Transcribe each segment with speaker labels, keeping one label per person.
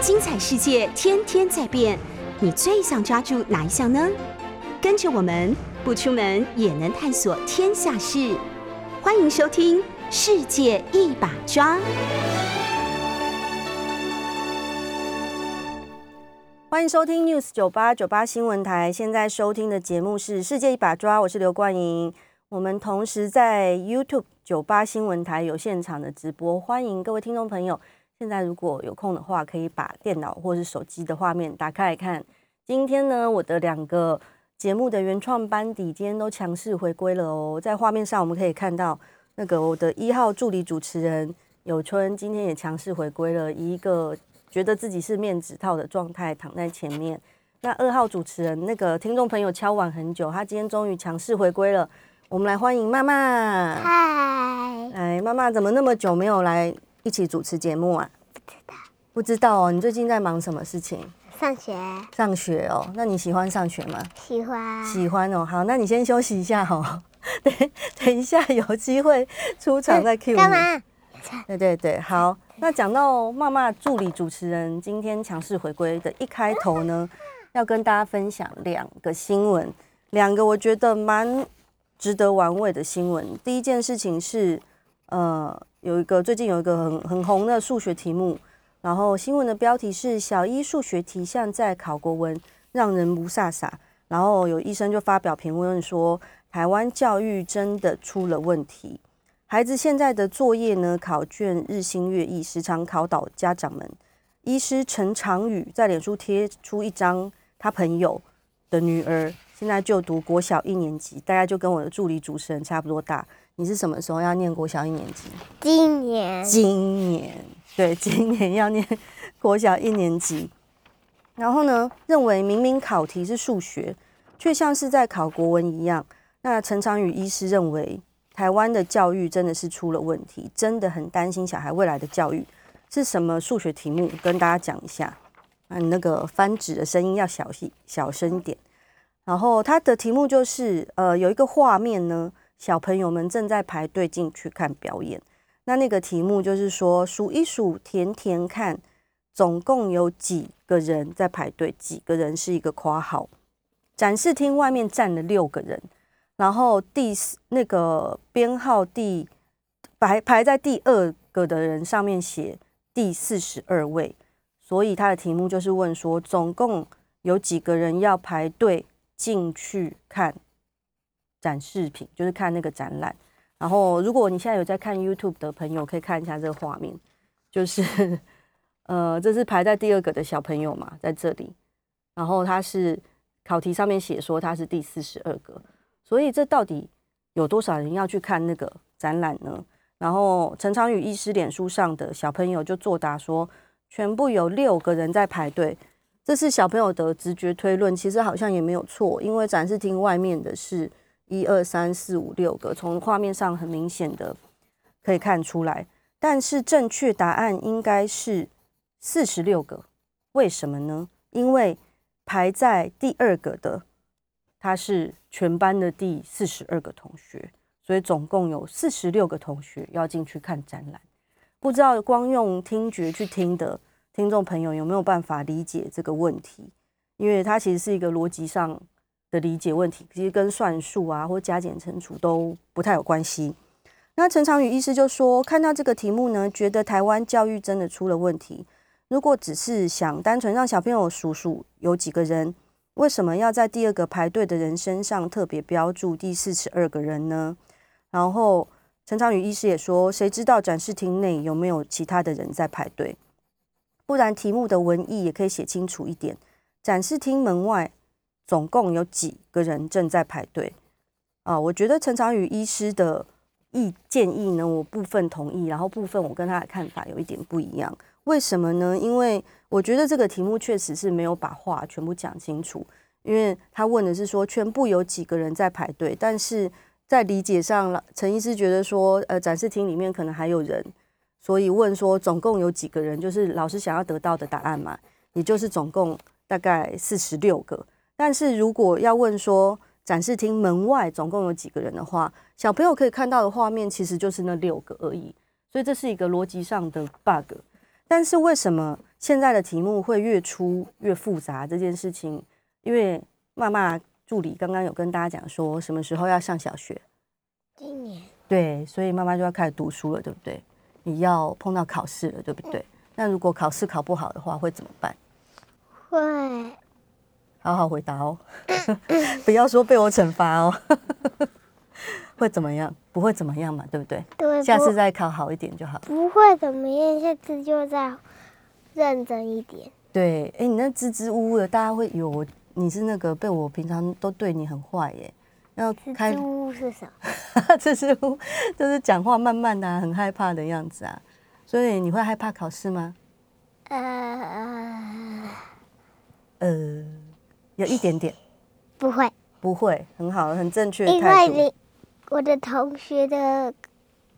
Speaker 1: 精彩世界天天在变，你最想抓住哪一项呢？跟着我们不出门也能探索天下事，欢迎收听《世界一把抓》。
Speaker 2: 欢迎收听 News 九八九八新闻台，现在收听的节目是《世界一把抓》，我是刘冠莹。我们同时在 YouTube 九八新闻台有现场的直播，欢迎各位听众朋友。现在如果有空的话，可以把电脑或是手机的画面打开来看。今天呢，我的两个节目的原创班底今天都强势回归了哦。在画面上我们可以看到，那个我的一号助理主持人有春今天也强势回归了，一个。觉得自己是面子套的状态躺在前面。那二号主持人那个听众朋友敲碗很久，他今天终于强势回归了。我们来欢迎妈妈。
Speaker 3: 嗨。
Speaker 2: 哎，妈妈怎么那么久没有来一起主持节目啊？
Speaker 3: 不知道。
Speaker 2: 不知道哦，你最近在忙什么事情？
Speaker 3: 上学。
Speaker 2: 上学哦，那你喜欢上学吗？
Speaker 3: 喜欢。
Speaker 2: 喜欢哦，好，那你先休息一下哦。等等一下有机会出场再 Q 你。
Speaker 3: 干嘛？
Speaker 2: 对对对，好。那讲到妈妈助理主持人今天强势回归的一开头呢，要跟大家分享两个新闻，两个我觉得蛮值得玩味的新闻。第一件事情是，呃，有一个最近有一个很很红的数学题目，然后新闻的标题是“小一数学题像在考国文，让人不飒飒”，然后有医生就发表评论说，台湾教育真的出了问题。孩子现在的作业呢，考卷日新月异，时常考倒家长们。医师陈长宇在脸书贴出一张他朋友的女儿，现在就读国小一年级，大概就跟我的助理主持人差不多大。你是什么时候要念国小一年级？
Speaker 3: 今年。
Speaker 2: 今年，对，今年要念国小一年级。然后呢，认为明明考题是数学，却像是在考国文一样。那陈长宇医师认为。台湾的教育真的是出了问题，真的很担心小孩未来的教育是什么数学题目，跟大家讲一下。啊你那个翻纸的声音要小心小声一点。然后他的题目就是，呃，有一个画面呢，小朋友们正在排队进去看表演。那那个题目就是说，数一数，填填看，总共有几个人在排队？几个人是一个括号。展示厅外面站了六个人。然后第四那个编号第排排在第二个的人上面写第四十二位，所以他的题目就是问说，总共有几个人要排队进去看展示品，就是看那个展览。然后如果你现在有在看 YouTube 的朋友，可以看一下这个画面，就是呃，这是排在第二个的小朋友嘛，在这里。然后他是考题上面写说他是第四十二个。所以这到底有多少人要去看那个展览呢？然后陈昌宇医师脸书上的小朋友就作答说，全部有六个人在排队。这是小朋友的直觉推论，其实好像也没有错，因为展示厅外面的是一二三四五六个，从画面上很明显的可以看出来。但是正确答案应该是四十六个。为什么呢？因为排在第二个的。他是全班的第四十二个同学，所以总共有四十六个同学要进去看展览。不知道光用听觉去听的听众朋友有没有办法理解这个问题？因为它其实是一个逻辑上的理解问题，其实跟算术啊或加减乘除都不太有关系。那陈长宇医师就说，看到这个题目呢，觉得台湾教育真的出了问题。如果只是想单纯让小朋友数数有几个人。为什么要在第二个排队的人身上特别标注第四十二个人呢？然后陈长宇医师也说，谁知道展示厅内有没有其他的人在排队？不然题目的文意也可以写清楚一点。展示厅门外总共有几个人正在排队？啊，我觉得陈长宇医师的意建议呢，我部分同意，然后部分我跟他的看法有一点不一样。为什么呢？因为我觉得这个题目确实是没有把话全部讲清楚。因为他问的是说全部有几个人在排队，但是在理解上，陈医师觉得说，呃，展示厅里面可能还有人，所以问说总共有几个人，就是老师想要得到的答案嘛，也就是总共大概四十六个。但是如果要问说展示厅门外总共有几个人的话，小朋友可以看到的画面其实就是那六个而已，所以这是一个逻辑上的 bug。但是为什么现在的题目会越出越复杂？这件事情，因为妈妈助理刚刚有跟大家讲说，什么时候要上小学？
Speaker 3: 今年
Speaker 2: 对，所以妈妈就要开始读书了，对不对？你要碰到考试了，对不对？那如果考试考不好的话，会怎么办？
Speaker 3: 会
Speaker 2: 好好回答哦，不要说被我惩罚哦。会怎么样？不会怎么样嘛，对不对？
Speaker 3: 对，
Speaker 2: 下次再考好一点就好。
Speaker 3: 不会怎么样，下次就再认真一点。
Speaker 2: 对，哎，你那支支吾吾的，大家会以为我你是那个被我平常都对你很坏耶。要开
Speaker 3: 蜘蛛是什么？
Speaker 2: 支支吾，就是讲话慢慢的、啊，很害怕的样子啊。所以你会害怕考试吗？
Speaker 3: 呃，
Speaker 2: 呃，有一点点，
Speaker 3: 不会，
Speaker 2: 不会，很好，很正确的
Speaker 3: 因
Speaker 2: 态度。
Speaker 3: 为你我的同学的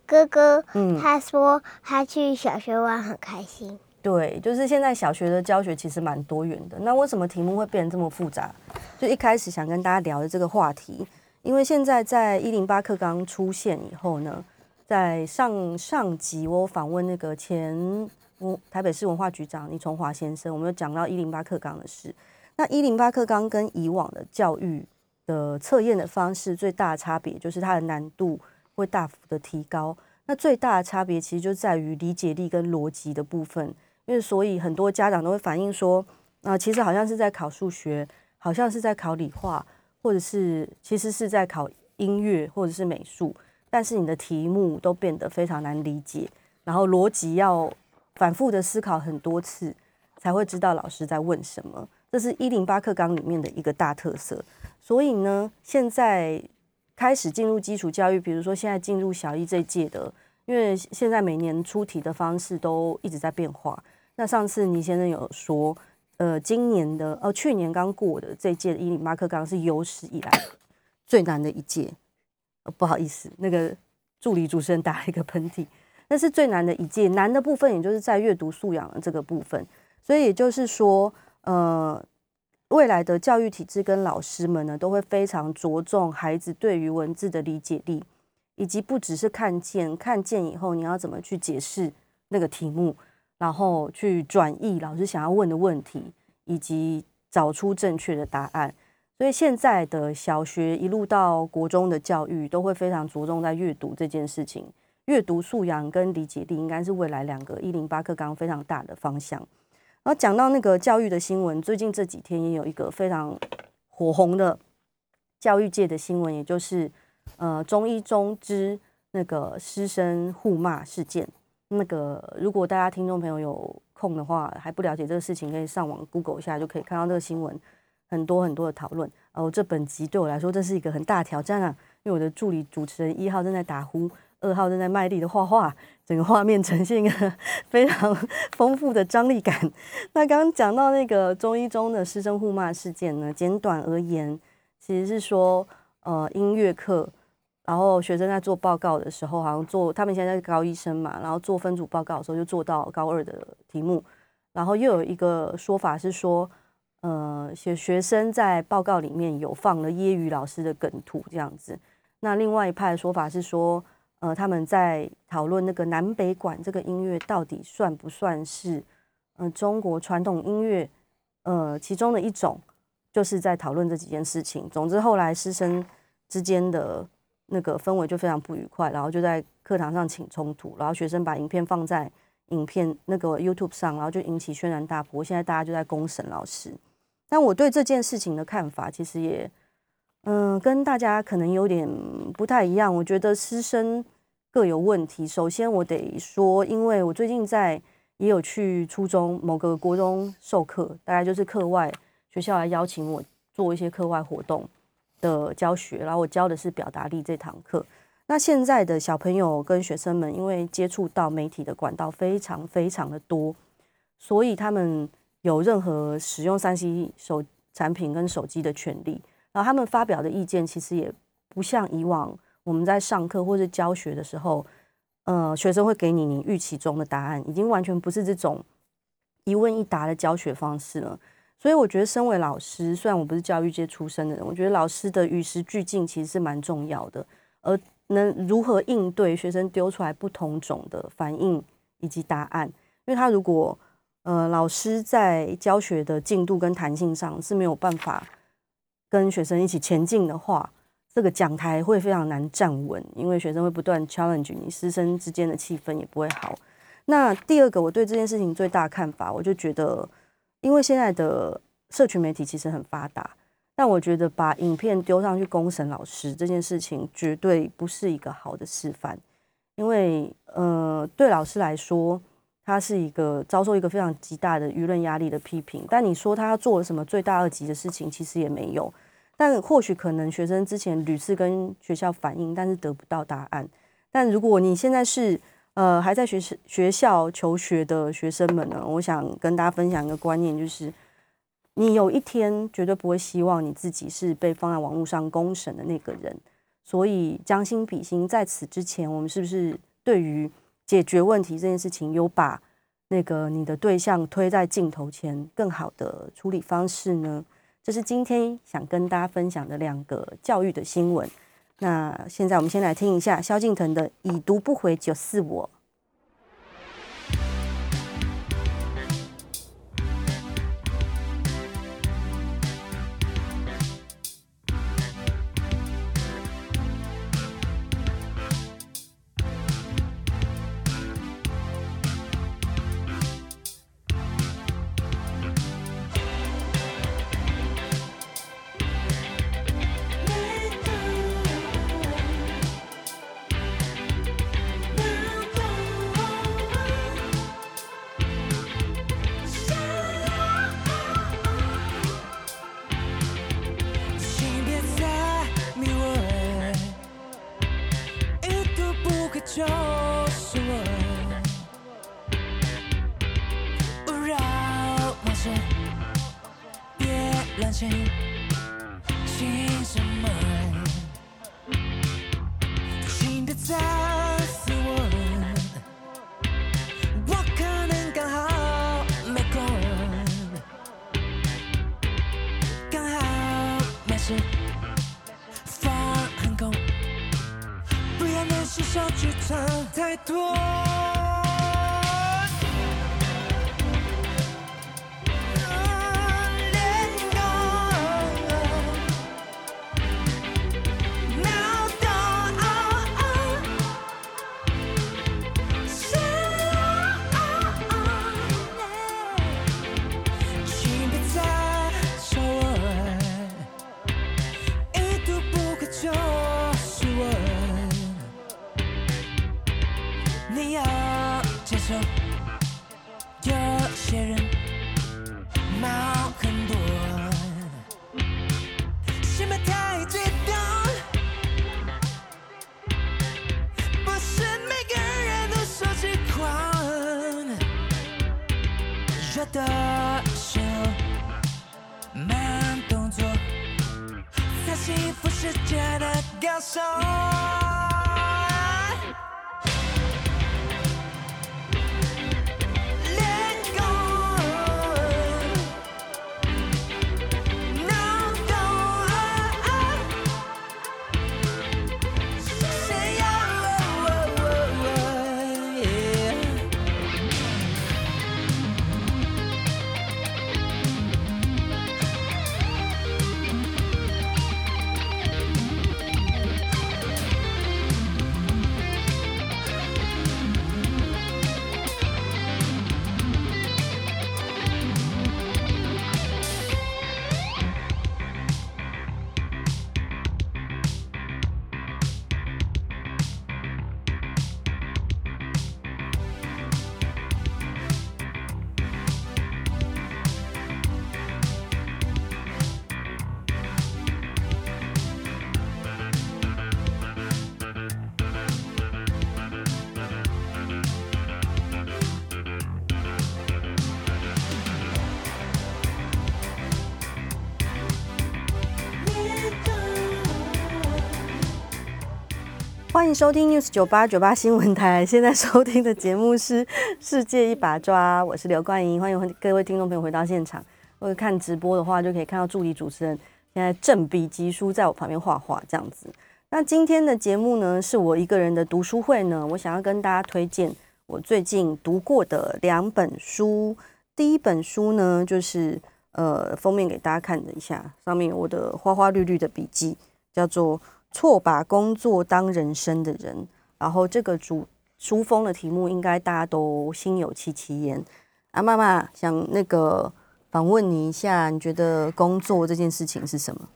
Speaker 3: 哥哥，
Speaker 2: 嗯
Speaker 3: 他说他去小学玩很开心。
Speaker 2: 对，就是现在小学的教学其实蛮多元的。那为什么题目会变得这么复杂？就一开始想跟大家聊的这个话题，因为现在在一零八课纲出现以后呢，在上上集我访问那个前文台北市文化局长倪崇华先生，我们有讲到一零八课纲的事。那一零八课纲跟以往的教育的测验的方式最大的差别，就是它的难度会大幅的提高。那最大的差别其实就在于理解力跟逻辑的部分。因为所以很多家长都会反映说，啊、其实好像是在考数学，好像是在考理化，或者是其实是在考音乐或者是美术，但是你的题目都变得非常难理解，然后逻辑要反复的思考很多次，才会知道老师在问什么。这是一零八课纲里面的一个大特色。所以呢，现在开始进入基础教育，比如说现在进入小一这一届的，因为现在每年出题的方式都一直在变化。那上次倪先生有说，呃，今年的呃去年刚过的这一届的一零八课纲是有史以来最难的一届。呃，不好意思，那个助理主持人打了一个喷嚏，那是最难的一届，难的部分也就是在阅读素养的这个部分。所以也就是说，呃，未来的教育体制跟老师们呢，都会非常着重孩子对于文字的理解力，以及不只是看见，看见以后你要怎么去解释那个题目，然后去转译老师想要问的问题，以及找出正确的答案。所以现在的小学一路到国中的教育，都会非常着重在阅读这件事情。阅读素养跟理解力应该是未来两个一零八课纲非常大的方向。然后讲到那个教育的新闻，最近这几天也有一个非常火红的教育界的新闻，也就是呃中一中之那个师生互骂事件。那个如果大家听众朋友有空的话，还不了解这个事情，可以上网 Google 一下，就可以看到这个新闻很多很多的讨论。哦，这本集对我来说这是一个很大挑战啊，因为我的助理主持人一号正在打呼，二号正在卖力的画画，整个画面呈现一个 非常丰富的张力感。那刚刚讲到那个中一中的师生互骂事件呢，简短而言，其实是说，呃，音乐课，然后学生在做报告的时候，好像做他们现在是高一生嘛，然后做分组报告的时候就做到高二的题目，然后又有一个说法是说，呃，学学生在报告里面有放了揶揄老师的梗图这样子。那另外一派的说法是说，呃，他们在讨论那个南北管这个音乐到底算不算是，呃，中国传统音乐，呃，其中的一种，就是在讨论这几件事情。总之，后来师生之间的那个氛围就非常不愉快，然后就在课堂上起冲突，然后学生把影片放在影片那个 YouTube 上，然后就引起轩然大波。现在大家就在公审老师。但我对这件事情的看法，其实也，嗯，跟大家可能有点不太一样。我觉得师生各有问题。首先，我得说，因为我最近在也有去初中某个国中授课，大概就是课外学校来邀请我做一些课外活动的教学，然后我教的是表达力这堂课。那现在的小朋友跟学生们，因为接触到媒体的管道非常非常的多，所以他们有任何使用三 C 手产品跟手机的权利。然后他们发表的意见，其实也不像以往我们在上课或是教学的时候，呃，学生会给你你预期中的答案，已经完全不是这种一问一答的教学方式了。所以我觉得，身为老师，虽然我不是教育界出身的人，我觉得老师的与时俱进其实是蛮重要的。而能如何应对学生丢出来不同种的反应以及答案，因为他如果呃老师在教学的进度跟弹性上是没有办法跟学生一起前进的话，这个讲台会非常难站稳，因为学生会不断 challenge 你，师生之间的气氛也不会好。那第二个，我对这件事情最大的看法，我就觉得，因为现在的社群媒体其实很发达，但我觉得把影片丢上去公审老师这件事情，绝对不是一个好的示范。因为，呃，对老师来说，他是一个遭受一个非常极大的舆论压力的批评。但你说他做了什么罪大恶极的事情，其实也没有。但或许可能学生之前屡次跟学校反映，但是得不到答案。但如果你现在是呃还在学学校求学的学生们呢，我想跟大家分享一个观念，就是你有一天绝对不会希望你自己是被放在网络上公审的那个人。所以将心比心，在此之前，我们是不是对于解决问题这件事情，有把那个你的对象推在镜头前更好的处理方式呢？这是今天想跟大家分享的两个教育的新闻。那现在我们先来听一下萧敬腾的《已读不回就是我》。收听 News 九八九八新闻台。现在收听的节目是《世界一把抓》，我是刘冠莹。欢迎各位听众朋友回到现场。或者看直播的话，就可以看到助理主持人现在正笔疾书在我旁边画画这样子。那今天的节目呢，是我一个人的读书会呢。我想要跟大家推荐我最近读过的两本书。第一本书呢，就是呃封面给大家看的一下，上面有我的花花绿绿的笔记，叫做《错把工作当人生的人》。然后这个主书封的题目应该大家都心有戚戚焉。啊，妈妈想那个访问你一下，你觉得工作这件事情是什么？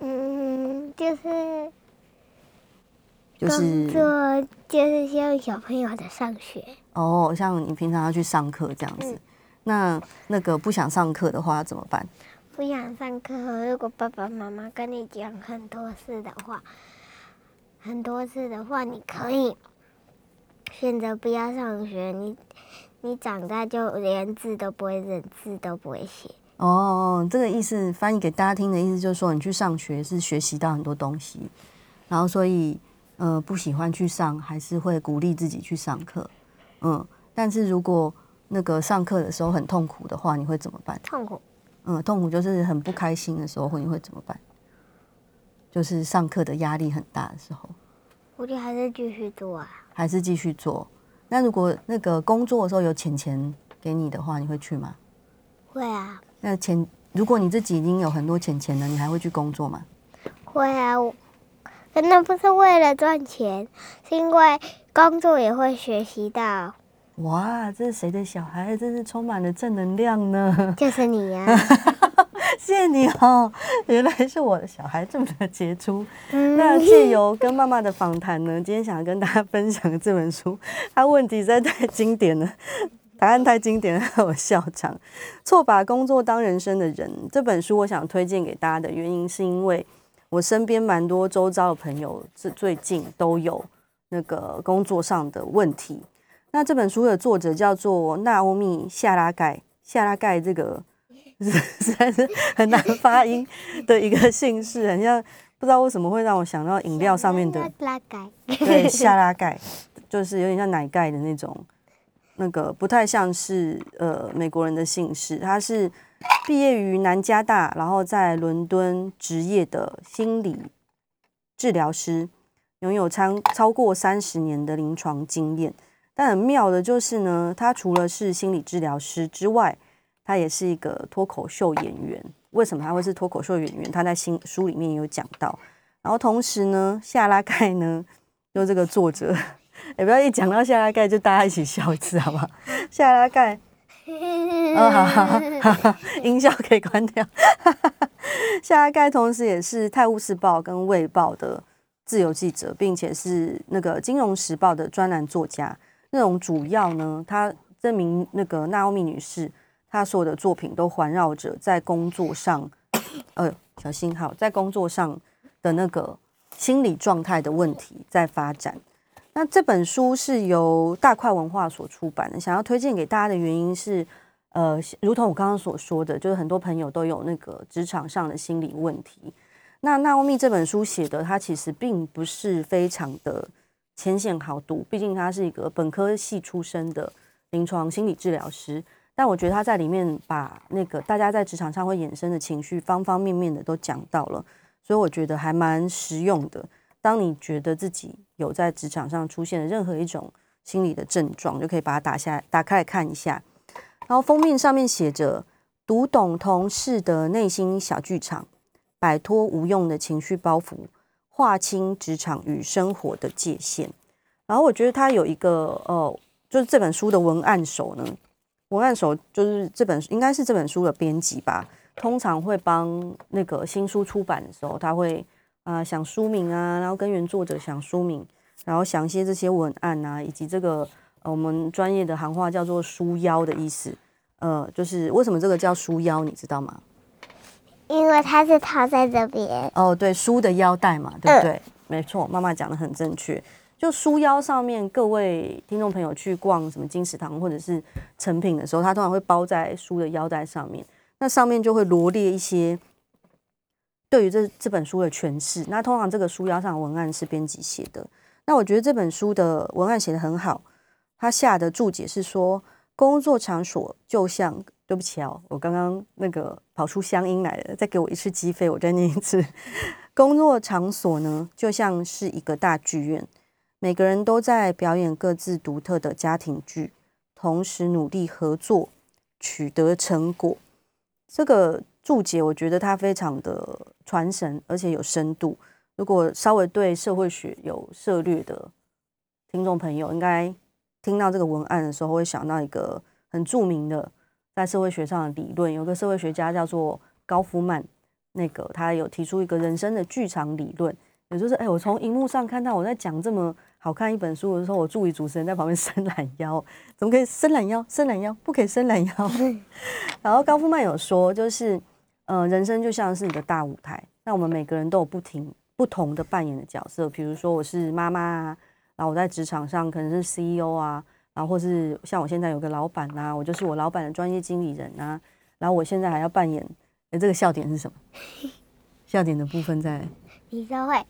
Speaker 3: 嗯，就是
Speaker 2: 就是
Speaker 3: 工作，就是像小朋友的上学。
Speaker 2: 哦，像你平常要去上课这样子，那那个不想上课的话怎么办？
Speaker 3: 不想上课，如果爸爸妈妈跟你讲很多次的话，很多次的话，你可以选择不要上学。你你长大就连字都不会认，字都不会写。
Speaker 2: 哦，这个意思翻译给大家听的意思就是说，你去上学是学习到很多东西，然后所以呃不喜欢去上，还是会鼓励自己去上课。嗯，但是如果那个上课的时候很痛苦的话，你会怎么办？
Speaker 3: 痛苦，
Speaker 2: 嗯，痛苦就是很不开心的时候，会你会怎么办？就是上课的压力很大的时候，
Speaker 3: 我觉得还是继续做啊。
Speaker 2: 还是继续做。那如果那个工作的时候有钱钱给你的话，你会去吗？
Speaker 3: 会啊，
Speaker 2: 那钱，如果你自己已经有很多钱钱了，你还会去工作吗？
Speaker 3: 会啊。我可那不是为了赚钱，是因为工作也会学习到，
Speaker 2: 哇，这是谁的小孩？真是充满了正能量呢！
Speaker 3: 就是你呀、
Speaker 2: 谢谢你哦，原来是我的小孩这么的杰出。
Speaker 3: 嗯
Speaker 2: 那借由跟妈妈的访谈呢，今天想要跟大家分享的这本书，它问题实在太经典了，答案太经典了，让我笑场。错把工作当人生的人，这本书我想推荐给大家的原因，是因为我身边蛮多周遭的朋友，是最近都有那个工作上的问题。那这本书的作者叫做纳欧米·夏拉盖，夏拉盖这个 实在是很难发音的一个姓氏，很像不知道为什么会让我想到饮料上面的
Speaker 3: 拉盖，
Speaker 2: 对夏拉盖，就是有点像奶盖的那种，那个不太像是呃美国人的姓氏。他是毕业于南加大，然后在伦敦职业的心理治疗师，拥有超超过三十年的临床经验。但很妙的就是呢，他除了是心理治疗师之外，他也是一个脱口秀演员。为什么他会是脱口秀演员？他在新书里面有讲到。然后同时呢，夏拉盖呢，就这个作者，也不要一讲到夏拉盖就大家一起笑一次，好不好？夏拉盖，哦，好好好好，音效可以关掉。夏拉盖同时也是《泰晤士报》跟《卫报》的自由记者，并且是那个《金融时报》的专栏作家。内容主要呢，她这名那个娜欧米女士，她所有的作品都环绕着在工作上，呃，小心好，在工作上的那个心理状态的问题在发展。那这本书是由大块文化所出版的，想要推荐给大家的原因是，呃，如同我刚刚所说的，就是很多朋友都有那个职场上的心理问题。那纳欧米这本书写的，它其实并不是非常的浅显好读，毕竟他是一个本科系出身的临床心理治疗师。但我觉得他在里面把那个大家在职场上会衍生的情绪方方面面的都讲到了，所以我觉得还蛮实用的。当你觉得自己有在职场上出现的任何一种心理的症状，就可以把它打下来打开来看一下。然后封面上面写着“读懂同事的内心小剧场，摆脱无用的情绪包袱，划清职场与生活的界限”。然后我觉得他有一个呃，就是这本书的文案手呢，文案手就是这本应该是这本书的编辑吧，通常会帮那个新书出版的时候，他会啊、想书名啊，然后跟原作者想书名，然后想一些这些文案啊，以及这个呃我们专业的行话叫做书腰的意思，呃，就是为什么这个叫书腰，你知道吗？
Speaker 3: 因为它是套在这边，
Speaker 2: 哦，对，书的腰带嘛，对不对？没错，妈妈讲的很正确。就书腰上面，各位听众朋友去逛什么金石堂或者是成品的时候，它通常会包在书的腰带上面，那上面就会罗列一些对于这这本书的诠释。那通常这个书腰上的文案是编辑写的。那我觉得这本书的文案写得很好，他下的注解是说，工作场所就像，对不起哦，我刚刚那个跑出乡音来了，再给我一次机会，我再念一次。工作场所呢，就像是一个大剧院，每个人都在表演各自独特的家庭剧，同时努力合作，取得成果。这个注解我觉得它非常的传神，而且有深度。如果稍微对社会学有涉略的听众朋友，应该听到这个文案的时候，会想到一个很著名的在社会学上的理论。有个社会学家叫做高夫曼，那个他有提出一个人生的剧场理论，也就是，哎，我从荧幕上看到我在讲这么好看一本书的时候，我助理主持人在旁边 伸懒腰，怎么可以伸懒腰？伸懒腰不可以伸懒腰。然后高夫曼有说，就是，呃，人生就像是你的大舞台，那我们每个人都有不停。不同的扮演的角色，比如说我是妈妈啊，然后我在职场上可能是 CEO 啊，然后或是像我现在有个老板呐，我就是我老板的专业经理人呐，然后我现在还要扮演，哎，这个笑点是什么？笑点的部分在，
Speaker 3: 你说会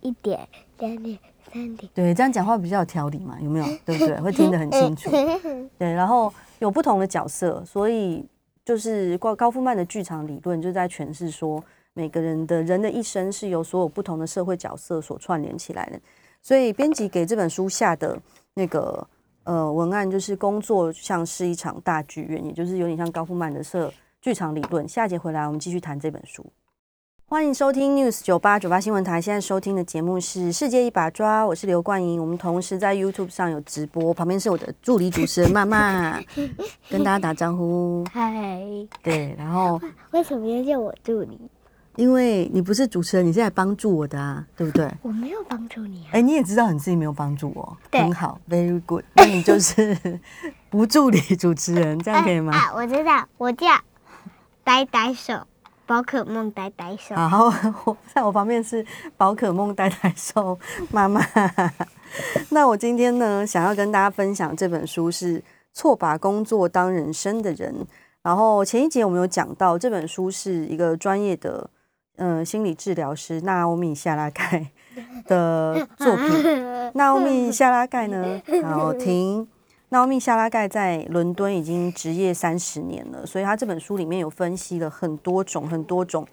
Speaker 3: 一点、两点、三点，
Speaker 2: 对，这样讲话比较有条理嘛，有没有？对不对？会听得很清楚。对，然后有不同的角色，所以就是高高夫曼的剧场理论就在诠释说。每个人的人的一生是由所有不同的社会角色所串联起来的，所以编辑给这本书下的那个呃文案就是工作像是一场大剧院，也就是有点像高夫曼的社剧场理论。下节回来我们继续谈这本书。欢迎收听 News 九八九八新闻台，现在收听的节目是《世界一把抓》，我是刘冠莹。我们同时在 YouTube 上有直播，旁边是我的助理主持人曼曼，跟大家打招呼。
Speaker 3: 嗨，
Speaker 2: 对，然后
Speaker 3: 为什么要叫我助理？
Speaker 2: 因为你不是主持人，你是来帮助我的啊，对不对？
Speaker 3: 我没有帮助你啊。
Speaker 2: 哎，你也知道你自己没有帮助我，
Speaker 3: 很
Speaker 2: 好，very good。那你就是不助理主持人，这样可以吗？
Speaker 3: 啊，我知道，我叫呆呆手，宝可梦呆呆兽。
Speaker 2: 好，我在我旁边是宝可梦呆呆兽妈妈。那我今天呢，想要跟大家分享这本书是《错把工作当人生的人》。然后前一节我们有讲到，这本书是一个专业的。嗯，心理治疗师纳欧米夏拉盖 的作品。纳欧米夏拉盖呢，好停。纳欧米夏拉盖在伦敦已经职业三十年了，所以他这本书里面有分析了很多种、很多种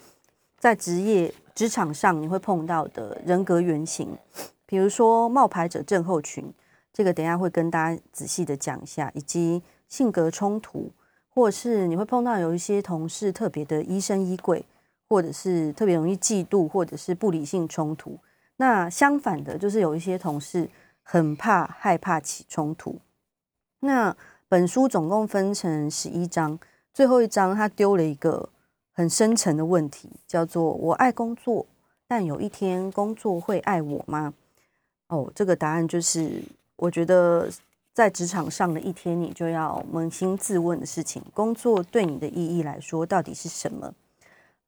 Speaker 2: 在职业职场上你会碰到的人格原型，比如说冒牌者症候群，这个等下会跟大家仔细的讲一下，以及性格冲突，或者是你会碰到有一些同事特别的疑神疑鬼。或者是特别容易嫉妒，或者是不理性冲突。那相反的，就是有一些同事很怕、害怕起冲突。那本书总共分成十一章，最后一章他丢了一个很深沉的问题，叫做“我爱工作，但有一天工作会爱我吗？”哦，这个答案就是，我觉得在职场上的一天，你就要扪心自问的事情：工作对你的意义来说，到底是什么？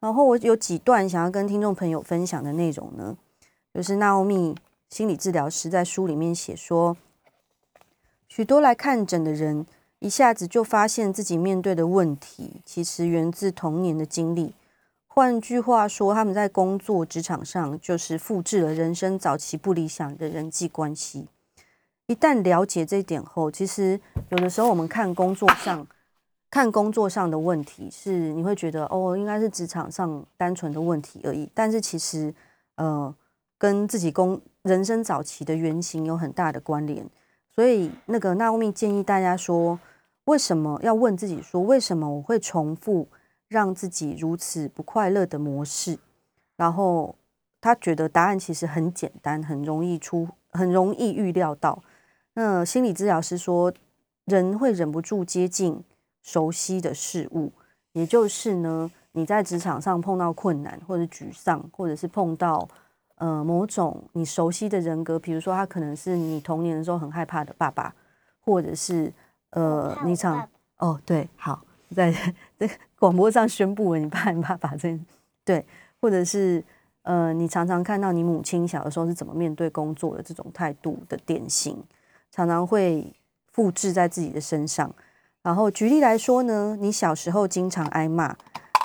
Speaker 2: 然后我有几段想要跟听众朋友分享的内容呢，就是纳欧米心理治疗师在书里面写说，许多来看诊的人一下子就发现自己面对的问题，其实源自童年的经历。换句话说，他们在工作职场上就是复制了人生早期不理想的人际关系。一旦了解这一点后，其实有的时候我们看工作上。看工作上的问题是，你会觉得哦，应该是职场上单纯的问题而已。但是其实，呃，跟自己工人生早期的原型有很大的关联。所以，那个纳乌米建议大家说，为什么要问自己说，为什么我会重复让自己如此不快乐的模式？然后他觉得答案其实很简单，很容易出，很容易预料到。那心理治疗师说，人会忍不住接近。熟悉的事物，也就是呢，你在职场上碰到困难或者沮丧，或者是碰到呃某种你熟悉的人格，比如说他可能是你童年的时候很害怕的爸爸，或者是呃你常哦对好在在 广播上宣布了你怕 你爸爸这对，或者是呃你常常看到你母亲小的时候是怎么面对工作的这种态度的典型，常常会复制在自己的身上。然后举例来说呢，你小时候经常挨骂，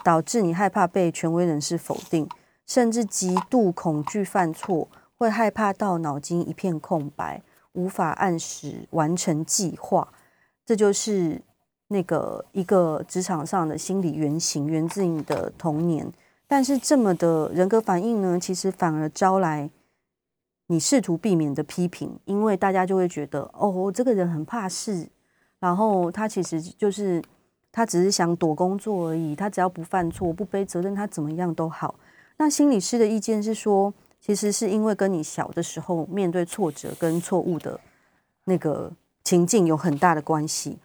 Speaker 2: 导致你害怕被权威人士否定，甚至极度恐惧犯错，会害怕到脑筋一片空白，无法按时完成计划。这就是那个一个职场上的心理原型，源自你的童年。但是这么的人格反应呢，其实反而招来你试图避免的批评，因为大家就会觉得哦，这个人很怕事，然后他其实就是他只是想躲工作而已，他只要不犯错、不背责任，他怎么样都好。那心理师的意见是说，其实是因为跟你小的时候面对挫折跟错误的那个情境有很大的关系。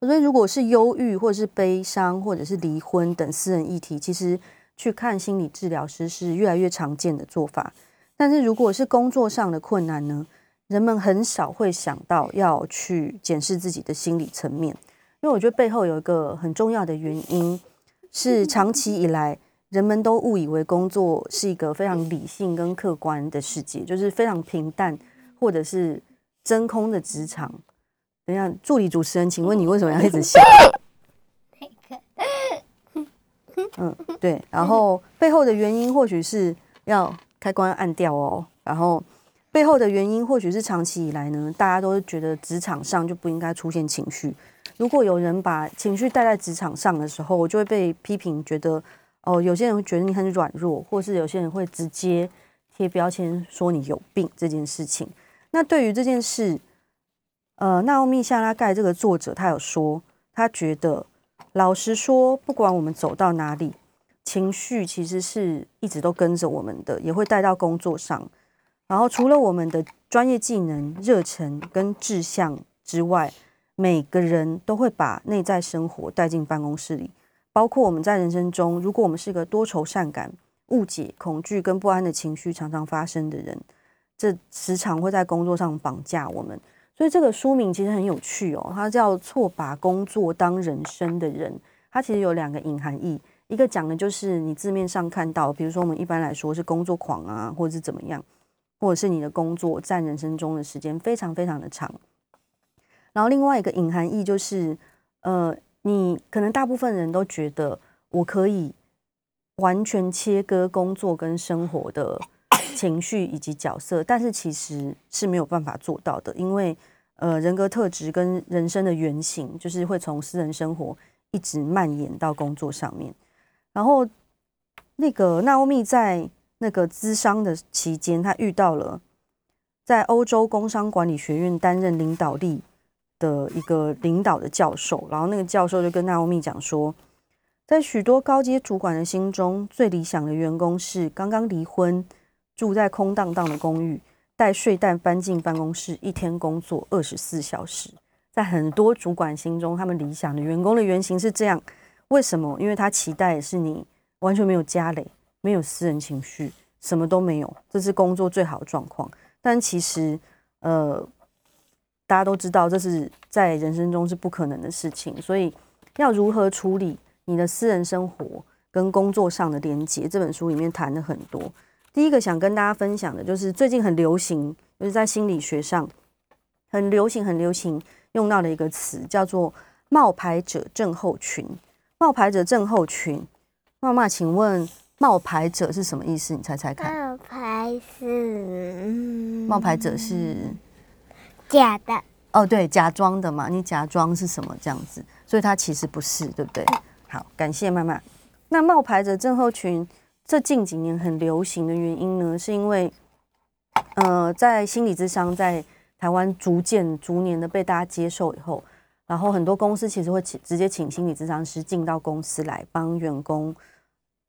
Speaker 2: 所以，如果是忧郁，或者是悲伤，或者是离婚等私人议题，其实去看心理治疗师是越来越常见的做法。但是，如果是工作上的困难呢？人们很少会想到要去检视自己的心理层面，因为我觉得背后有一个很重要的原因，是长期以来人们都误以为工作是一个非常理性跟客观的世界，就是非常平淡或者是真空的职场。等一下，助理主持人，请问你为什么要一直笑？嗯，对。然后背后的原因或许是要开关按掉哦。然后背后的原因或许是长期以来呢，大家都觉得职场上就不应该出现情绪。如果有人把情绪带在职场上的时候，我就会被批评，觉得哦，有些人会觉得你很软弱，或是有些人会直接贴标签说你有病这件事情。那对于这件事，呃，纳奥米夏拉盖这个作者，他有说，他觉得，老实说，不管我们走到哪里，情绪其实是一直都跟着我们的，也会带到工作上。然后，除了我们的专业技能、热忱跟志向之外，每个人都会把内在生活带进办公室里。包括我们在人生中，如果我们是个多愁善感、误解、恐惧跟不安的情绪常常发生的人，这时常会在工作上绑架我们。所以这个书名其实很有趣哦，它叫《错把工作当人生的人》。它其实有两个隐含义，一个讲的就是你字面上看到，比如说我们一般来说是工作狂啊，或者是怎么样，或者是你的工作占人生中的时间非常非常的长。然后另外一个隐含义就是，呃，你可能大部分人都觉得我可以完全切割工作跟生活的情绪以及角色，但是其实是没有办法做到的，因为。呃，人格特质跟人生的原型，就是会从私人生活一直蔓延到工作上面。然后，那个纳欧米在那个资商的期间，他遇到了在欧洲工商管理学院担任领导力的一个领导的教授。然后，那个教授就跟纳欧米讲说，在许多高阶主管的心中，最理想的员工是刚刚离婚，住在空荡荡的公寓。带睡袋搬进办公室，一天工作二十四小时。在很多主管心中，他们理想的员工的原型是这样。为什么？因为他期待的是你完全没有家累，没有私人情绪，什么都没有，这是工作最好的状况。但其实，呃，大家都知道，这是在人生中是不可能的事情。所以，要如何处理你的私人生活跟工作上的连接？这本书里面谈了很多。第一个想跟大家分享的就是最近很流行，就是在心理学上很流行、很流行用到的一个词，叫做“冒牌者症候群”。冒牌者症候群，妈妈，请问冒牌者是什么意思？你猜猜看。
Speaker 3: 冒牌是
Speaker 2: 冒牌者是
Speaker 3: 假的
Speaker 2: 哦，对，假装的嘛。你假装是什么这样子？所以他其实不是，对不对？好，感谢妈妈。那冒牌者症候群。这近几年很流行的原因呢，是因为，呃，在心理智商在台湾逐渐、逐年的被大家接受以后，然后很多公司其实会请直接请心理智商师进到公司来帮员工，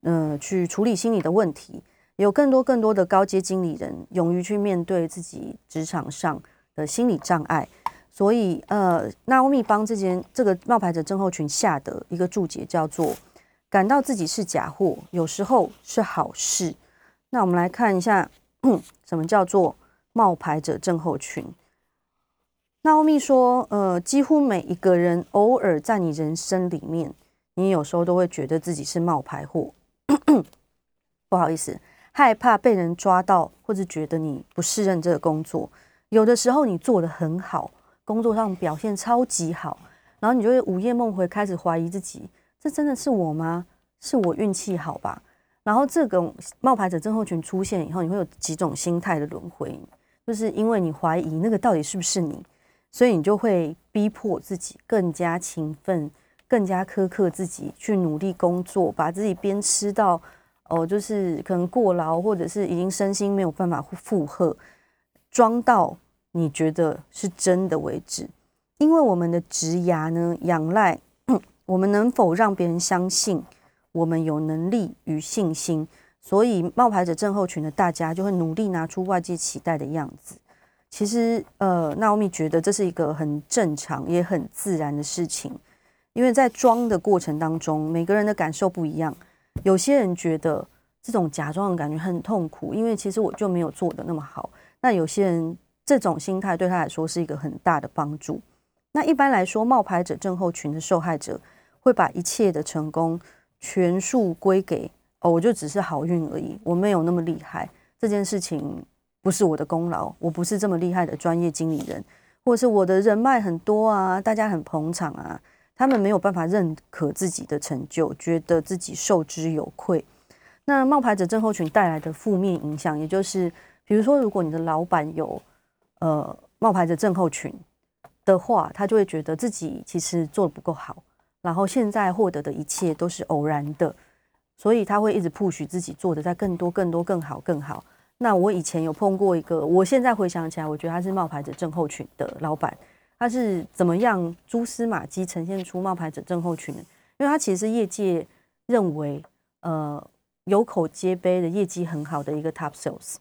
Speaker 2: 呃，去处理心理的问题。有更多更多的高阶经理人勇于去面对自己职场上的心理障碍，所以，呃，纳欧米帮这件这个冒牌者症候群下的一个注解叫做。感到自己是假货，有时候是好事。那我们来看一下，什么叫做冒牌者症候群？纳欧米说，呃，几乎每一个人偶尔在你人生里面，你有时候都会觉得自己是冒牌货。不好意思，害怕被人抓到，或者觉得你不适任这个工作。有的时候你做的很好，工作上表现超级好，然后你就会午夜梦回，开始怀疑自己。这真的是我吗？是我运气好吧？然后这个冒牌者症候群出现以后，你会有几种心态的轮回，就是因为你怀疑那个到底是不是你，所以你就会逼迫自己更加勤奋、更加苛刻自己，去努力工作，把自己鞭吃到哦，就是可能过劳，或者是已经身心没有办法负荷，装到你觉得是真的为止。因为我们的职涯呢，仰赖 我们能否让别人相信我们有能力与信心，所以冒牌者症候群的大家就会努力拿出外界期待的样子。其实，呃，纳奥米觉得这是一个很正常也很自然的事情，因为在装的过程当中，每个人的感受不一样。有些人觉得这种假装的感觉很痛苦，因为其实我就没有做的那么好。那有些人这种心态对他来说是一个很大的帮助。那一般来说，冒牌者症候群的受害者会把一切的成功全数归给哦，我就只是好运而已，我没有那么厉害，这件事情。不是我的功劳，我不是这么厉害的专业经理人，或者是我的人脉很多啊，大家很捧场啊，他们没有办法认可自己的成就，觉得自己受之有愧。那冒牌者症候群带来的负面影响，也就是，比如说，如果你的老板有呃冒牌者症候群的话，他就会觉得自己其实做的不够好，然后现在获得的一切都是偶然的，所以他会一直 push 自己做的再更多、更多、更好、更好。那我以前有碰过一个，我现在回想起来，我觉得他是冒牌者症候群的老板。他是怎么样蛛丝马迹呈现出冒牌者症候群？因为他其实是业界认为呃有口皆碑的业绩很好的一个 top sales，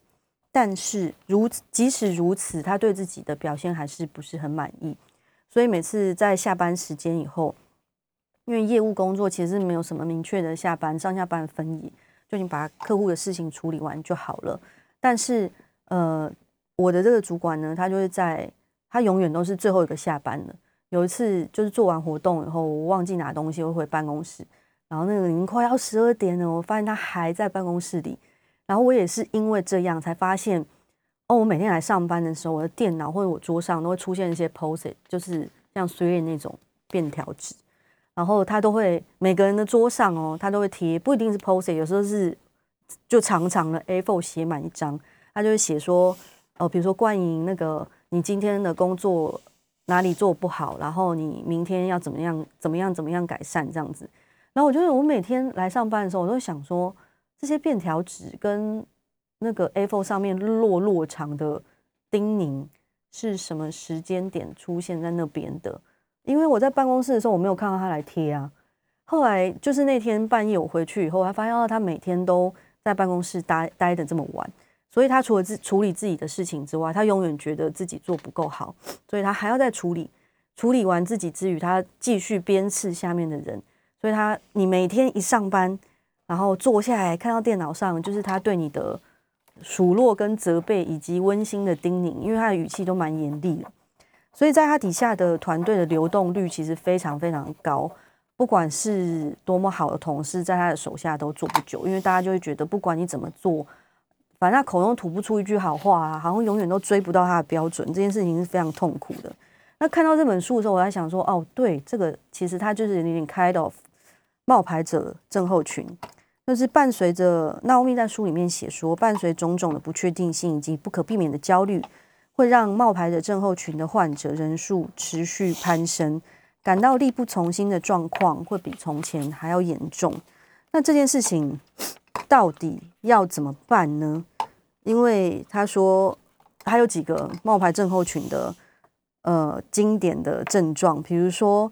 Speaker 2: 但是如即使如此，他对自己的表现还是不是很满意。所以每次在下班时间以后，因为业务工作其实没有什么明确的下班上下班分野，就你把客户的事情处理完就好了。但是，呃，我的这个主管呢，他就是在，他永远都是最后一个下班的。有一次，就是做完活动以后，我忘记拿东西，我回办公室，然后那个已经快要十二点了，我发现他还在办公室里。然后我也是因为这样才发现，哦，我每天来上班的时候，我的电脑或者我桌上都会出现一些 post，就是像随便那种便条纸，然后他都会每个人的桌上哦，他都会贴，不一定是 post，有时候是。就长长的 A4 写满一张，他就会写说，哦，比如说冠莹那个，你今天的工作哪里做不好，然后你明天要怎么样，怎么样，怎么样改善这样子。然后我觉得我每天来上班的时候，我都想说，这些便条纸跟那个 A4 上面落落长的叮咛是什么时间点出现在那边的？因为我在办公室的时候，我没有看到他来贴啊。后来就是那天半夜我回去以后，我还发现哦，他每天都。在办公室待待的这么晚，所以他除了自处理自己的事情之外，他永远觉得自己做不够好，所以他还要再处理。处理完自己之余，他继续鞭笞下面的人。所以他，你每天一上班，然后坐下来看到电脑上，就是他对你的数落跟责备，以及温馨的叮咛，因为他的语气都蛮严厉的。所以在他底下的团队的流动率其实非常非常高。不管是多么好的同事，在他的手下都做不久，因为大家就会觉得，不管你怎么做，反正他口中吐不出一句好话啊，好像永远都追不到他的标准，这件事情是非常痛苦的。那看到这本书的时候，我在想说，哦，对，这个其实他就是有点 kind of 冒牌者症候群，就是伴随着那欧米在书里面写说，伴随种种的不确定性以及不可避免的焦虑，会让冒牌者症候群的患者人数持续攀升。感到力不从心的状况会比从前还要严重。那这件事情到底要怎么办呢？因为他说还有几个冒牌症候群的呃经典的症状，比如说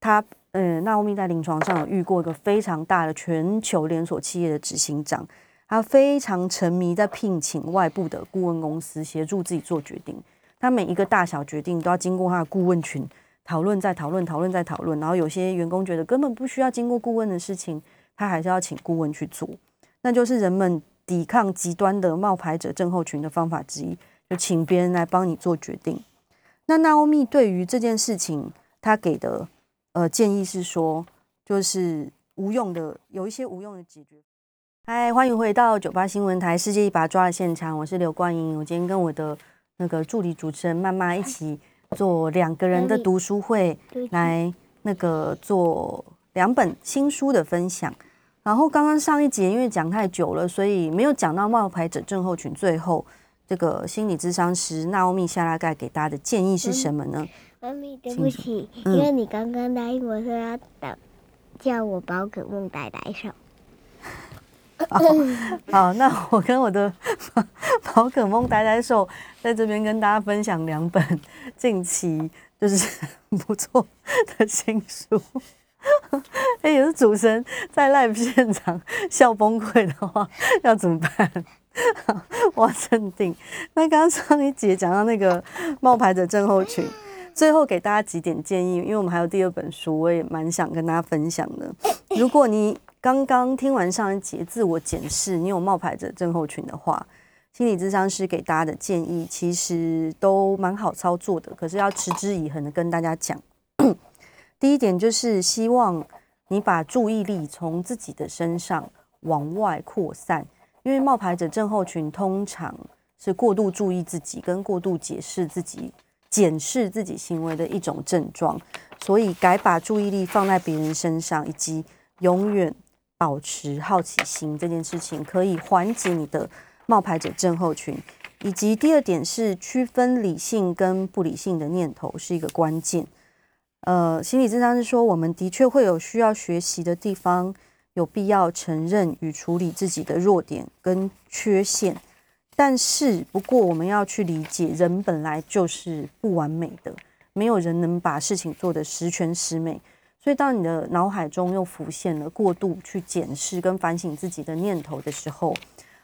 Speaker 2: 他呃纳欧米在临床上有遇过一个非常大的全球连锁企业的执行长，他非常沉迷在聘请外部的顾问公司协助自己做决定，他每一个大小决定都要经过他的顾问群。讨论再讨论，讨论再讨论，然后有些员工觉得根本不需要经过顾问的事情，他还是要请顾问去做，那就是人们抵抗极端的冒牌者症候群的方法之一，就请别人来帮你做决定。那纳欧米对于这件事情，他给的呃建议是说，就是无用的，有一些无用的解决。嗨，欢迎回到九八新闻台世界一把抓的现场，我是刘冠英，我今天跟我的那个助理主持人妈妈一起。做两个人的读书会，来那个做两本新书的分享。然后刚刚上一节因为讲太久了，所以没有讲到冒牌者症候群。最后，这个心理咨商师纳欧米夏拉盖给大家的建议是什么呢？
Speaker 3: 妈咪，对不起，因为你刚刚答应我说要等，叫我宝可梦呆呆手。
Speaker 2: 好，那我跟我的宝可梦呆呆兽在这边跟大家分享两本近期就是 不错的新书。哎，有是主持人在 live 现场 笑崩溃的话，要怎么办？我要镇定。那刚刚上一节讲到那个冒牌者症候群，最后给大家几点建议，因为我们还有第二本书，我也蛮想跟大家分享的。如果你刚刚听完上一节自我检视，你有冒牌者症候群的话，心理咨商师给大家的建议其实都蛮好操作的，可是要持之以恒的跟大家讲。第一点就是希望你把注意力从自己的身上往外扩散，因为冒牌者症候群通常是过度注意自己跟过度解释自己、检视自己行为的一种症状，所以改把注意力放在别人身上，以及永远。保持好奇心这件事情可以缓解你的冒牌者症候群，以及第二点是区分理性跟不理性的念头是一个关键。呃，心理咨商是说，我们的确会有需要学习的地方，有必要承认与处理自己的弱点跟缺陷，但是不过我们要去理解，人本来就是不完美的，没有人能把事情做得十全十美。所以，当你的脑海中又浮现了过度去检视跟反省自己的念头的时候，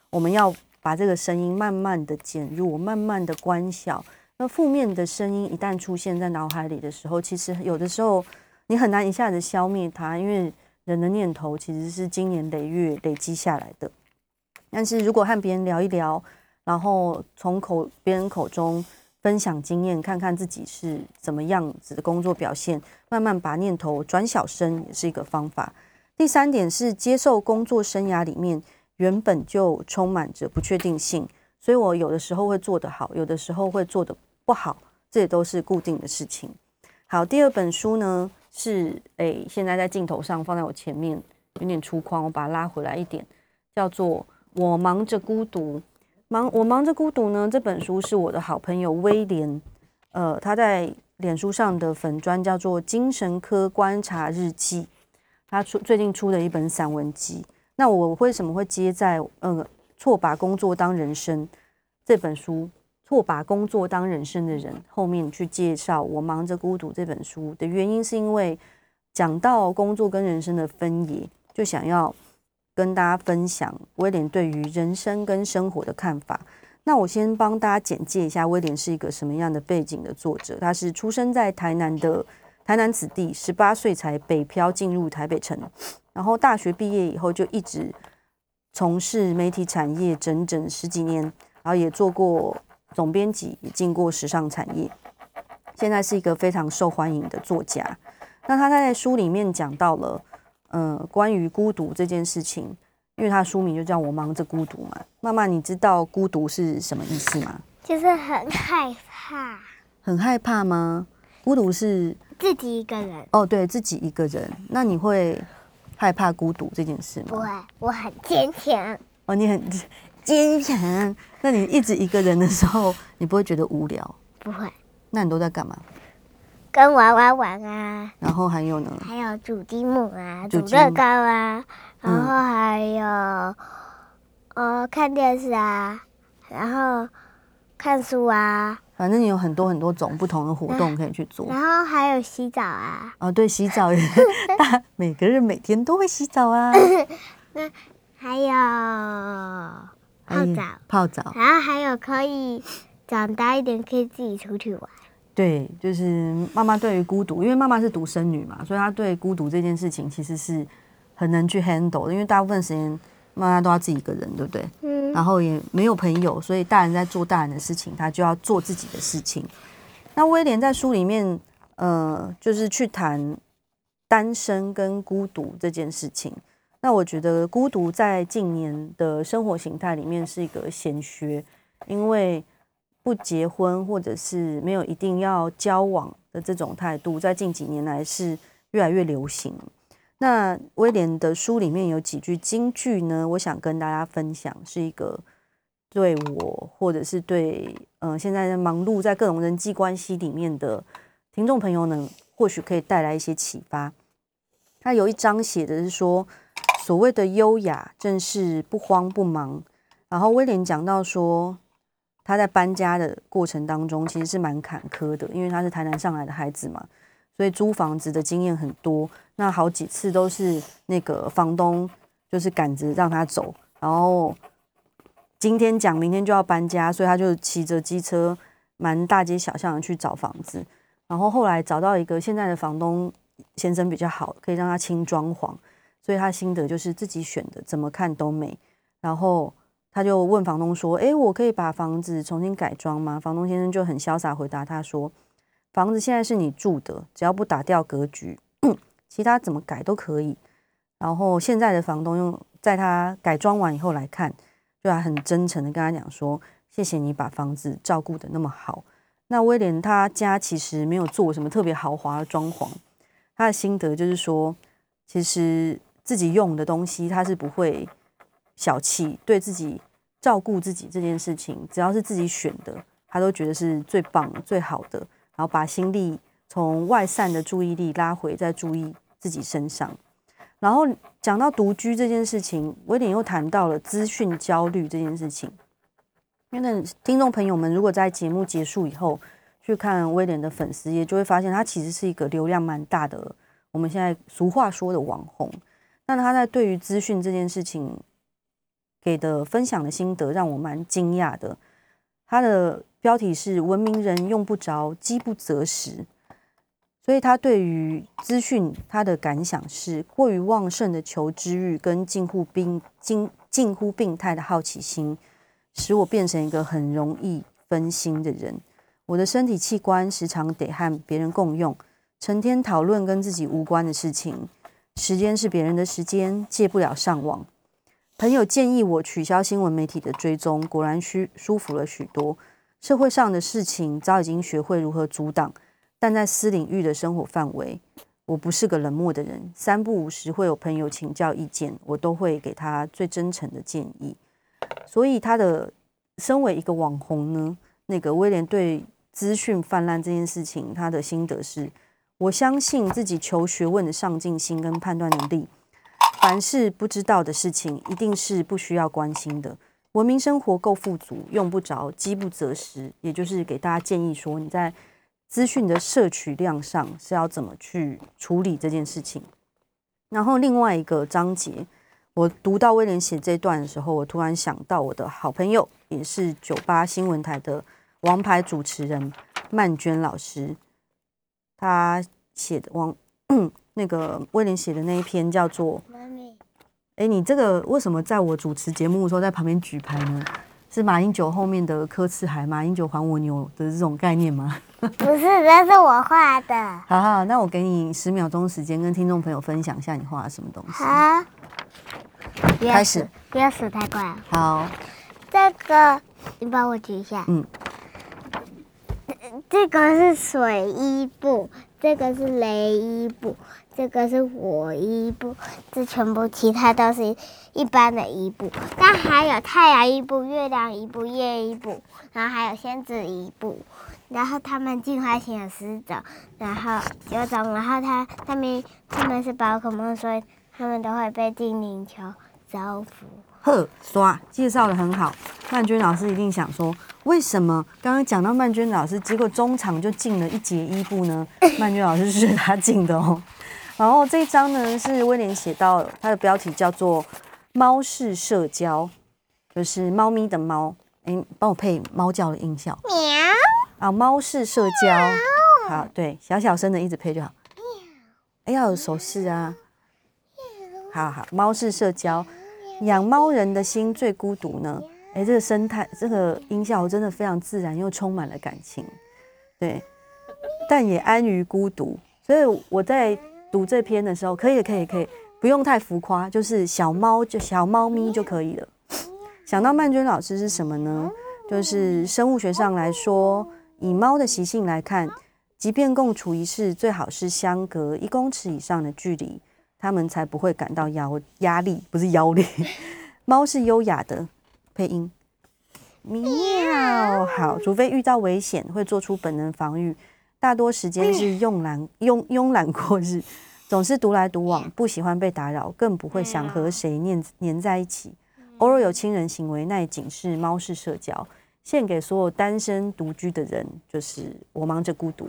Speaker 2: 我们要把这个声音慢慢的减弱，慢慢的关小。那负面的声音一旦出现在脑海里的时候，其实有的时候你很难一下子消灭它，因为人的念头其实是经年累月累积下来的。但是如果和别人聊一聊，然后从口别人口中。分享经验，看看自己是怎么样子的工作表现，慢慢把念头转小声，也是一个方法。第三点是接受工作生涯里面原本就充满着不确定性，所以我有的时候会做得好，有的时候会做得不好，这也都是固定的事情。好，第二本书呢是诶，现在在镜头上放在我前面，有点粗犷，我把它拉回来一点，叫做《我忙着孤独》。忙，我忙着孤独呢。这本书是我的好朋友威廉，呃，他在脸书上的粉砖叫做《精神科观察日记》，他出最近出的一本散文集。那我为什么会接在呃错把工作当人生这本书，错把工作当人生的人后面去介绍我忙着孤独这本书的原因，是因为讲到工作跟人生的分野，就想要。跟大家分享威廉对于人生跟生活的看法。那我先帮大家简介一下威廉是一个什么样的背景的作者。他是出生在台南的台南子弟，十八岁才北漂进入台北城，然后大学毕业以后就一直从事媒体产业整整十几年，然后也做过总编辑，也进过时尚产业。现在是一个非常受欢迎的作家。那他在书里面讲到了。嗯，关于孤独这件事情，因为他书名就叫我忙着孤独嘛。妈妈，你知道孤独是什么意思吗？
Speaker 3: 就是很害怕。
Speaker 2: 很害怕吗？孤独是
Speaker 3: 自己一个人。
Speaker 2: 哦，对自己一个人。那你会害怕孤独这件事吗？
Speaker 3: 不会，我很坚强。
Speaker 2: 哦，你很坚强。那你一直一个人的时候，你不会觉得无聊？
Speaker 3: 不会。
Speaker 2: 那你都在干嘛？
Speaker 3: 跟娃娃玩啊，
Speaker 2: 然后还有呢？
Speaker 3: 还有煮积木啊，煮乐高啊，然后还有呃看电视啊，然后看书啊。
Speaker 2: 反正你有很多很多种不同的活动可以去做。
Speaker 3: 然后还有洗澡啊。
Speaker 2: 哦，对，洗澡也，每个人每天都会洗澡啊。
Speaker 3: 那还有泡澡，
Speaker 2: 泡澡。
Speaker 3: 然后还有可以长大一点，可以自己出去玩。
Speaker 2: 对，就是妈妈对于孤独，因为妈妈是独生女嘛，所以她对孤独这件事情其实是很能去 handle 的。因为大部分时间妈妈都要自己一个人，对不对？嗯。然后也没有朋友，所以大人在做大人的事情，她就要做自己的事情。那威廉在书里面，呃，就是去谈单身跟孤独这件事情。那我觉得孤独在近年的生活形态里面是一个显学，因为。不结婚或者是没有一定要交往的这种态度，在近几年来是越来越流行。那威廉的书里面有几句金句呢？我想跟大家分享，是一个对我或者是对嗯现在忙碌在各种人际关系里面的听众朋友呢，或许可以带来一些启发。他有一章写的是说，所谓的优雅，正是不慌不忙。然后威廉讲到说，他在搬家的过程当中其实是蛮坎坷的，因为他是台南上来的孩子嘛，所以租房子的经验很多。那好几次都是那个房东就是赶着让他走，然后今天讲明天就要搬家，所以他就骑着机车蛮大街小巷的去找房子。然后后来找到一个现在的房东先生比较好，可以让他轻装潢，所以他心得就是自己选的，怎么看都美。然后他就问房东说：“诶，我可以把房子重新改装吗？”房东先生就很潇洒回答他说：“房子现在是你住的，只要不打掉格局，其他怎么改都可以。”然后现在的房东用在他改装完以后来看，就还很真诚的跟他讲说：“谢谢你把房子照顾的那么好。”那威廉他家其实没有做什么特别豪华的装潢，他的心得就是说，其实自己用的东西他是不会小气，对自己照顾自己这件事情，只要是自己选的，他都觉得是最棒、最好的。然后把心力从外散的注意力拉回，再注意自己身上。然后讲到独居这件事情，威廉又谈到了资讯焦虑这件事情。因为听众朋友们，如果在节目结束以后去看威廉的粉丝页，就会发现他其实是一个流量蛮大的，我们现在俗话说的网红。那他在对于资讯这件事情给的分享的心得，让我蛮惊讶的。他的标题是“文明人用不着，饥不择食”，所以他对于资讯他的感想是：过于旺盛的求知欲跟近乎病近近乎病态的好奇心。使我变成一个很容易分心的人。我的身体器官时常得和别人共用，成天讨论跟自己无关的事情。时间是别人的时间，戒不了上网。朋友建议我取消新闻媒体的追踪，果然舒舒服了许多。社会上的事情早已经学会如何阻挡，但在私领域的生活范围，我不是个冷漠的人。三不五时会有朋友请教意见，我都会给他最真诚的建议。所以他的身为一个网红呢，那个威廉对资讯泛滥这件事情，他的心得是：我相信自己求学问的上进心跟判断能力。凡是不知道的事情，一定是不需要关心的。文明生活够富足，用不着饥不择食。也就是给大家建议说，你在资讯的摄取量上是要怎么去处理这件事情。然后另外一个章节。我读到威廉写这段的时候，我突然想到我的好朋友，也是九八新闻台的王牌主持人曼娟老师，他写的王 那个威廉写的那一篇叫做“妈咪”。哎，你这个为什么在我主持节目的时候在旁边举牌呢？是马英九后面的柯次海，马英九还我牛的这种概念吗？
Speaker 3: 不是，这是我画的。
Speaker 2: 好好，那我给你十秒钟时间，跟听众朋友分享一下你画的什么东西。
Speaker 3: 好。
Speaker 2: 开始，
Speaker 3: 不要死太快了。
Speaker 2: 好，
Speaker 3: 这个你帮我举一下。嗯，这个是水伊布，这个是雷伊布，这个是火伊布，这全部其他都是一般的伊布。但还有太阳伊布、月亮伊布、夜伊布，然后还有仙子伊布。然后他们进化型有十种，然后有种，然后他他们他们是宝可梦，所以他们都会被精灵球。招福
Speaker 2: 呵，刷介绍的很好。曼娟老师一定想说，为什么刚刚讲到曼娟老师，结果中场就进了一节衣布呢？曼娟老师是他进的哦。然后这一章呢，是威廉写到，它的标题叫做“猫式社交”，就是猫咪的猫。哎，帮我配猫叫的音效。喵。啊，猫式社交。好，对，小小声的一直配就好。哎，要有手势啊。好好，猫式社交，养猫人的心最孤独呢。哎，这个生态，这个音效真的非常自然，又充满了感情。对，但也安于孤独。所以我在读这篇的时候，可以，可以，可以，不用太浮夸，就是小猫就小猫咪就可以了。想到曼娟老师是什么呢？就是生物学上来说，以猫的习性来看，即便共处一室，最好是相隔一公尺以上的距离。它们才不会感到压压力，不是压力。猫是优雅的，配音，喵。好，除非遇到危险，会做出本能防御。大多时间是慵懒慵慵懒过日。总是独来独往，不喜欢被打扰，更不会想和谁黏黏在一起。偶尔有亲人行为，那也仅是猫式社交。献给所有单身独居的人，就是我忙着孤独。